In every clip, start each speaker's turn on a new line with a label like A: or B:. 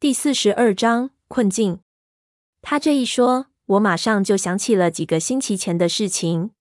A: 第四十二章困境。他这一说，我马上就想起了几个星期前的事情。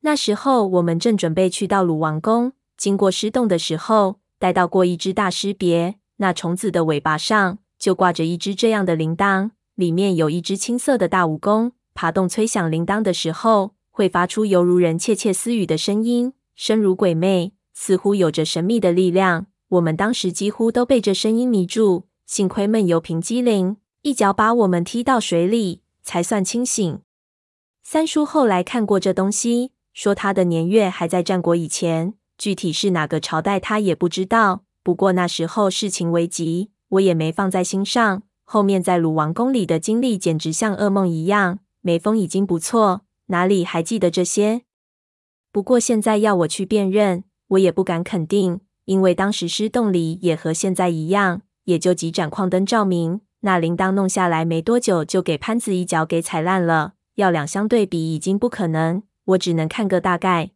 A: 那时候我们正准备去到鲁王宫，经过狮洞的时候，带到过一只大狮别，那虫子的尾巴上就挂着一只这样的铃铛，里面有一只青色的大蜈蚣，爬动催响铃铛的时候，会发出犹如人窃窃私语的声音，声如鬼魅，似乎有着神秘的力量。我们当时几乎都被这声音迷住。幸亏闷油瓶机灵，一脚把我们踢到水里，才算清醒。三叔后来看过这东西，说他的年月还在战国以前，具体是哪个朝代他也不知道。不过那时候事情危急，我也没放在心上。后面在鲁王宫里的经历简直像噩梦一样。眉峰已经不错，哪里还记得这些？不过现在要我去辨认，我也不敢肯定，因为当时尸洞里也和现在一样。也就几盏矿灯照明，那铃铛弄下来没多久，就给潘子一脚给踩烂了。要两相对比，已经不可能，我只能看个大概。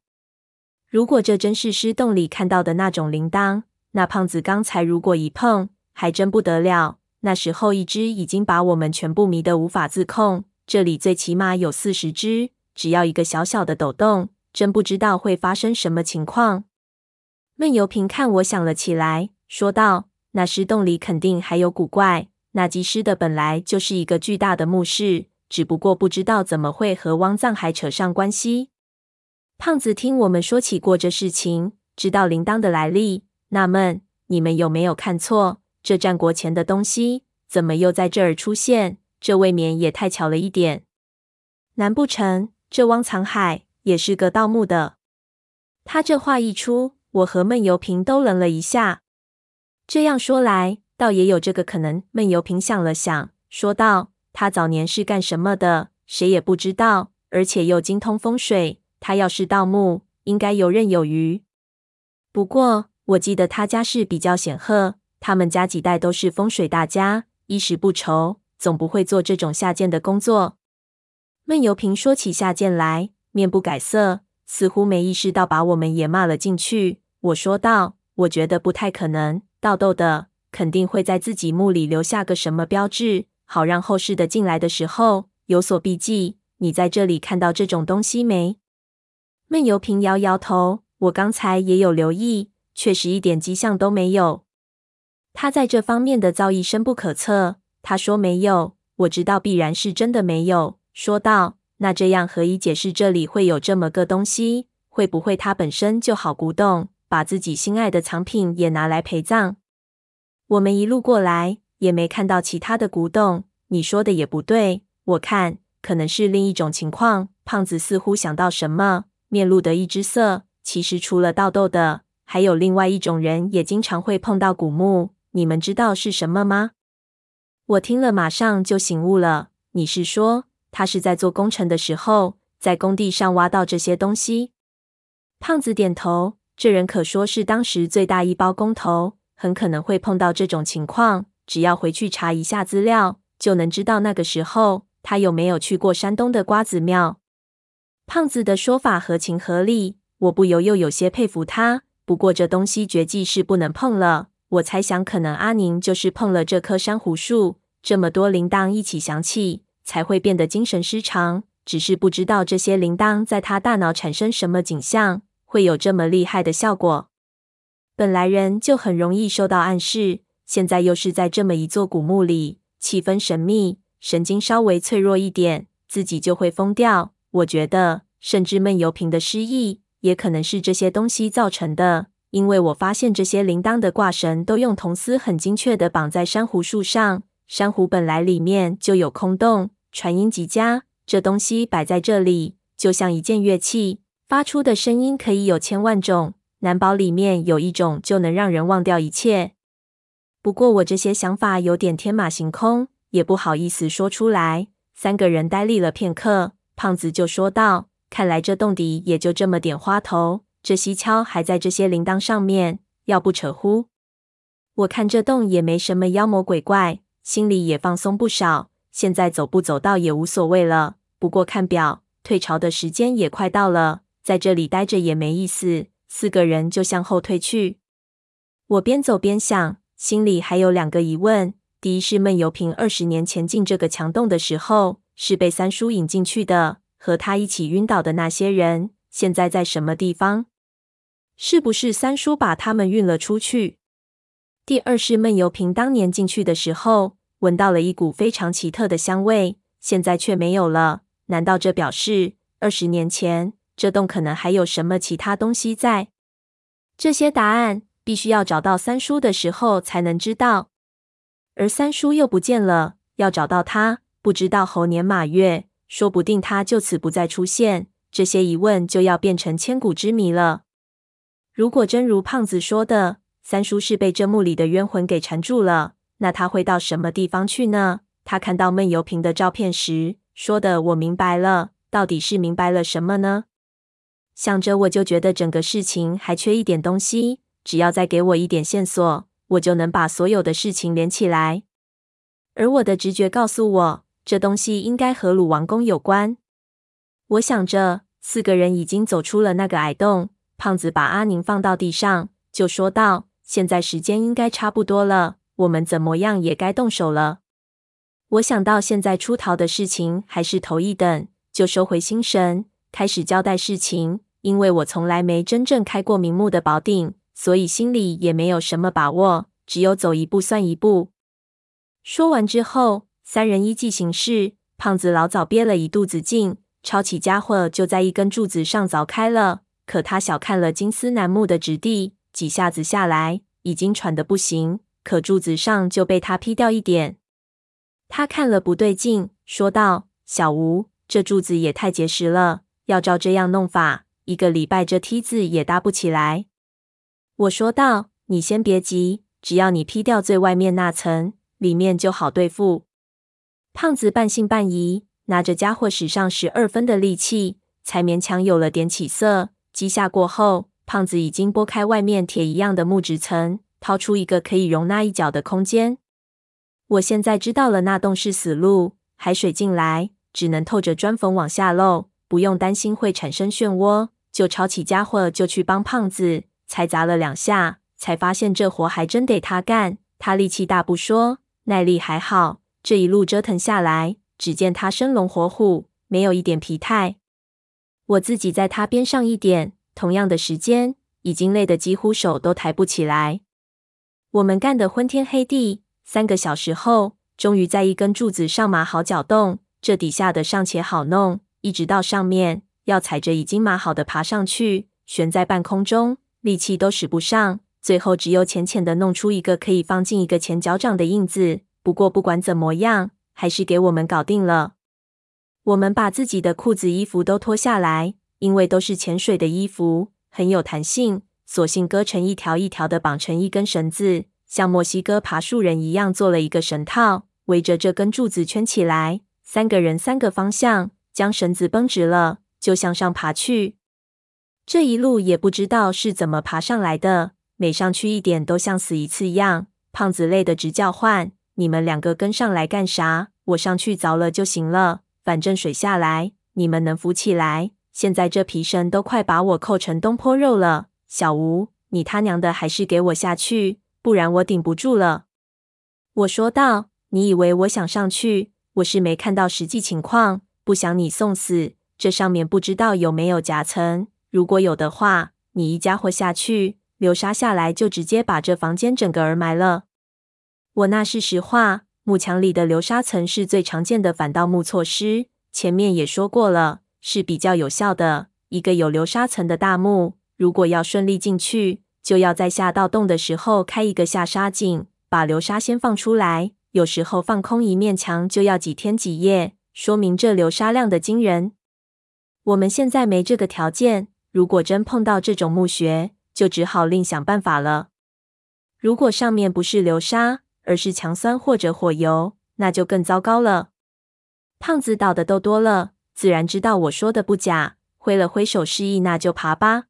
A: 如果这真是尸洞里看到的那种铃铛，那胖子刚才如果一碰，还真不得了。那时候一只已经把我们全部迷得无法自控，这里最起码有四十只，只要一个小小的抖动，真不知道会发生什么情况。闷油瓶看我想了起来，说道。那狮洞里肯定还有古怪。那祭尸的本来就是一个巨大的墓室，只不过不知道怎么会和汪藏海扯上关系。胖子听我们说起过这事情，知道铃铛的来历，纳闷：你们有没有看错？这战国前的东西怎么又在这儿出现？这未免也太巧了一点。难不成这汪藏海也是个盗墓的？他这话一出，我和闷油瓶都愣了一下。这样说来，倒也有这个可能。闷油瓶想了想，说道：“他早年是干什么的？谁也不知道，而且又精通风水。他要是盗墓，应该游刃有余。不过，我记得他家世比较显赫，他们家几代都是风水大家，衣食不愁，总不会做这种下贱的工作。”闷油瓶说起下贱来，面不改色，似乎没意识到把我们也骂了进去。我说道：“我觉得不太可能。”盗洞的肯定会在自己墓里留下个什么标志，好让后世的进来的时候有所避忌。你在这里看到这种东西没？闷油瓶摇摇头，我刚才也有留意，确实一点迹象都没有。他在这方面的造诣深不可测。他说没有，我知道必然是真的没有。说道：“那这样何以解释这里会有这么个东西？会不会它本身就好古董？”把自己心爱的藏品也拿来陪葬。我们一路过来也没看到其他的古董。你说的也不对，我看可能是另一种情况。胖子似乎想到什么，面露得一只色。其实除了盗洞的，还有另外一种人也经常会碰到古墓。你们知道是什么吗？我听了马上就醒悟了。你是说他是在做工程的时候，在工地上挖到这些东西？胖子点头。这人可说是当时最大一包工头，很可能会碰到这种情况。只要回去查一下资料，就能知道那个时候他有没有去过山东的瓜子庙。胖子的说法合情合理，我不由又有些佩服他。不过这东西绝技是不能碰了。我猜想，可能阿宁就是碰了这棵珊瑚树，这么多铃铛一起响起，才会变得精神失常。只是不知道这些铃铛在他大脑产生什么景象。会有这么厉害的效果？本来人就很容易受到暗示，现在又是在这么一座古墓里，气氛神秘，神经稍微脆弱一点，自己就会疯掉。我觉得，甚至闷油瓶的失忆也可能是这些东西造成的，因为我发现这些铃铛的挂绳都用铜丝很精确地绑在珊瑚树上，珊瑚本来里面就有空洞，传音极佳。这东西摆在这里，就像一件乐器。发出的声音可以有千万种，难保里面有一种就能让人忘掉一切。不过我这些想法有点天马行空，也不好意思说出来。三个人呆立了片刻，胖子就说道：“看来这洞底也就这么点花头，这西敲还在这些铃铛上面，要不扯乎？我看这洞也没什么妖魔鬼怪，心里也放松不少。现在走不走到也无所谓了。不过看表，退潮的时间也快到了。”在这里待着也没意思，四个人就向后退去。我边走边想，心里还有两个疑问：第一是闷油瓶二十年前进这个墙洞的时候，是被三叔引进去的。和他一起晕倒的那些人，现在在什么地方？是不是三叔把他们运了出去？第二是闷油瓶当年进去的时候，闻到了一股非常奇特的香味，现在却没有了。难道这表示二十年前这洞可能还有什么其他东西在？这些答案必须要找到三叔的时候才能知道。而三叔又不见了，要找到他，不知道猴年马月。说不定他就此不再出现，这些疑问就要变成千古之谜了。如果真如胖子说的，三叔是被这墓里的冤魂给缠住了，那他会到什么地方去呢？他看到闷油瓶的照片时说的“我明白了”，到底是明白了什么呢？想着我就觉得整个事情还缺一点东西，只要再给我一点线索，我就能把所有的事情连起来。而我的直觉告诉我。这东西应该和鲁王宫有关。我想着，四个人已经走出了那个矮洞。胖子把阿宁放到地上，就说道：“现在时间应该差不多了，我们怎么样也该动手了。”我想到现在出逃的事情还是头一等，就收回心神，开始交代事情。因为我从来没真正开过明目的宝鼎，所以心里也没有什么把握，只有走一步算一步。说完之后。三人依计行事，胖子老早憋了一肚子劲，抄起家伙就在一根柱子上凿开了。可他小看了金丝楠木的质地，几下子下来，已经喘得不行，可柱子上就被他劈掉一点。他看了不对劲，说道：“小吴，这柱子也太结实了，要照这样弄法，一个礼拜这梯子也搭不起来。”我说道：“你先别急，只要你劈掉最外面那层，里面就好对付。”胖子半信半疑，拿着家伙使上十二分的力气，才勉强有了点起色。几下过后，胖子已经拨开外面铁一样的木质层，掏出一个可以容纳一脚的空间。我现在知道了，那洞是死路，海水进来只能透着砖缝往下漏，不用担心会产生漩涡。就抄起家伙就去帮胖子，才砸了两下，才发现这活还真得他干。他力气大不说，耐力还好。这一路折腾下来，只见他生龙活虎，没有一点疲态。我自己在他边上一点，同样的时间，已经累得几乎手都抬不起来。我们干得昏天黑地，三个小时后，终于在一根柱子上码好脚洞。这底下的尚且好弄，一直到上面，要踩着已经码好的爬上去，悬在半空中，力气都使不上。最后只有浅浅的弄出一个可以放进一个前脚掌的印子。不过不管怎么样，还是给我们搞定了。我们把自己的裤子、衣服都脱下来，因为都是潜水的衣服，很有弹性，索性割成一条一条的，绑成一根绳子，像墨西哥爬树人一样做了一个绳套，围着这根柱子圈起来。三个人三个方向，将绳子绷直了，就向上爬去。这一路也不知道是怎么爬上来的，每上去一点都像死一次一样。胖子累得直叫唤。你们两个跟上来干啥？我上去凿了就行了，反正水下来，你们能浮起来。现在这皮绳都快把我扣成东坡肉了。小吴，你他娘的还是给我下去，不然我顶不住了。我说道：“你以为我想上去？我是没看到实际情况，不想你送死。这上面不知道有没有夹层，如果有的话，你一家伙下去，流沙下来就直接把这房间整个儿埋了。”我那是实话，木墙里的流沙层是最常见的反盗墓措施。前面也说过了，是比较有效的。一个有流沙层的大墓，如果要顺利进去，就要在下盗洞的时候开一个下沙井，把流沙先放出来。有时候放空一面墙就要几天几夜，说明这流沙量的惊人。我们现在没这个条件，如果真碰到这种墓穴，就只好另想办法了。如果上面不是流沙，而是强酸或者火油，那就更糟糕了。胖子倒的都多了，自然知道我说的不假，挥了挥手示意，那就爬吧。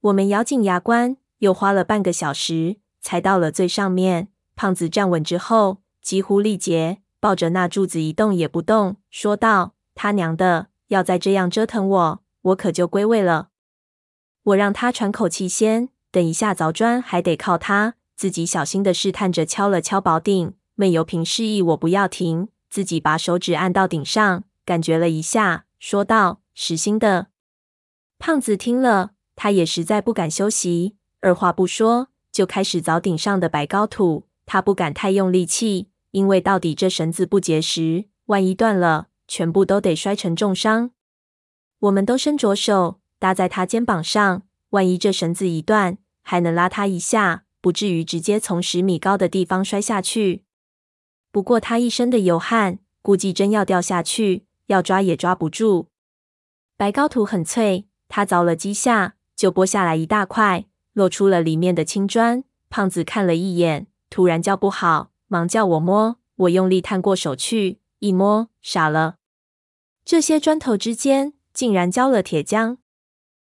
A: 我们咬紧牙关，又花了半个小时才到了最上面。胖子站稳之后，几乎力竭，抱着那柱子一动也不动，说道：“他娘的，要再这样折腾我，我可就归位了。”我让他喘口气先，等一下凿砖还得靠他。自己小心的试探着敲了敲宝顶，闷油瓶示意我不要停，自己把手指按到顶上，感觉了一下，说道：“实心的。”胖子听了，他也实在不敢休息，二话不说就开始凿顶上的白膏土。他不敢太用力气，因为到底这绳子不结实，万一断了，全部都得摔成重伤。我们都伸着手搭在他肩膀上，万一这绳子一断，还能拉他一下，不至于直接从十米高的地方摔下去。不过他一身的油汗，估计真要掉下去，要抓也抓不住。白高土很脆，他凿了几下，就剥下来一大块，露出了里面的青砖。胖子看了一眼。突然叫不好，忙叫我摸。我用力探过手去，一摸，傻了。这些砖头之间竟然浇了铁浆。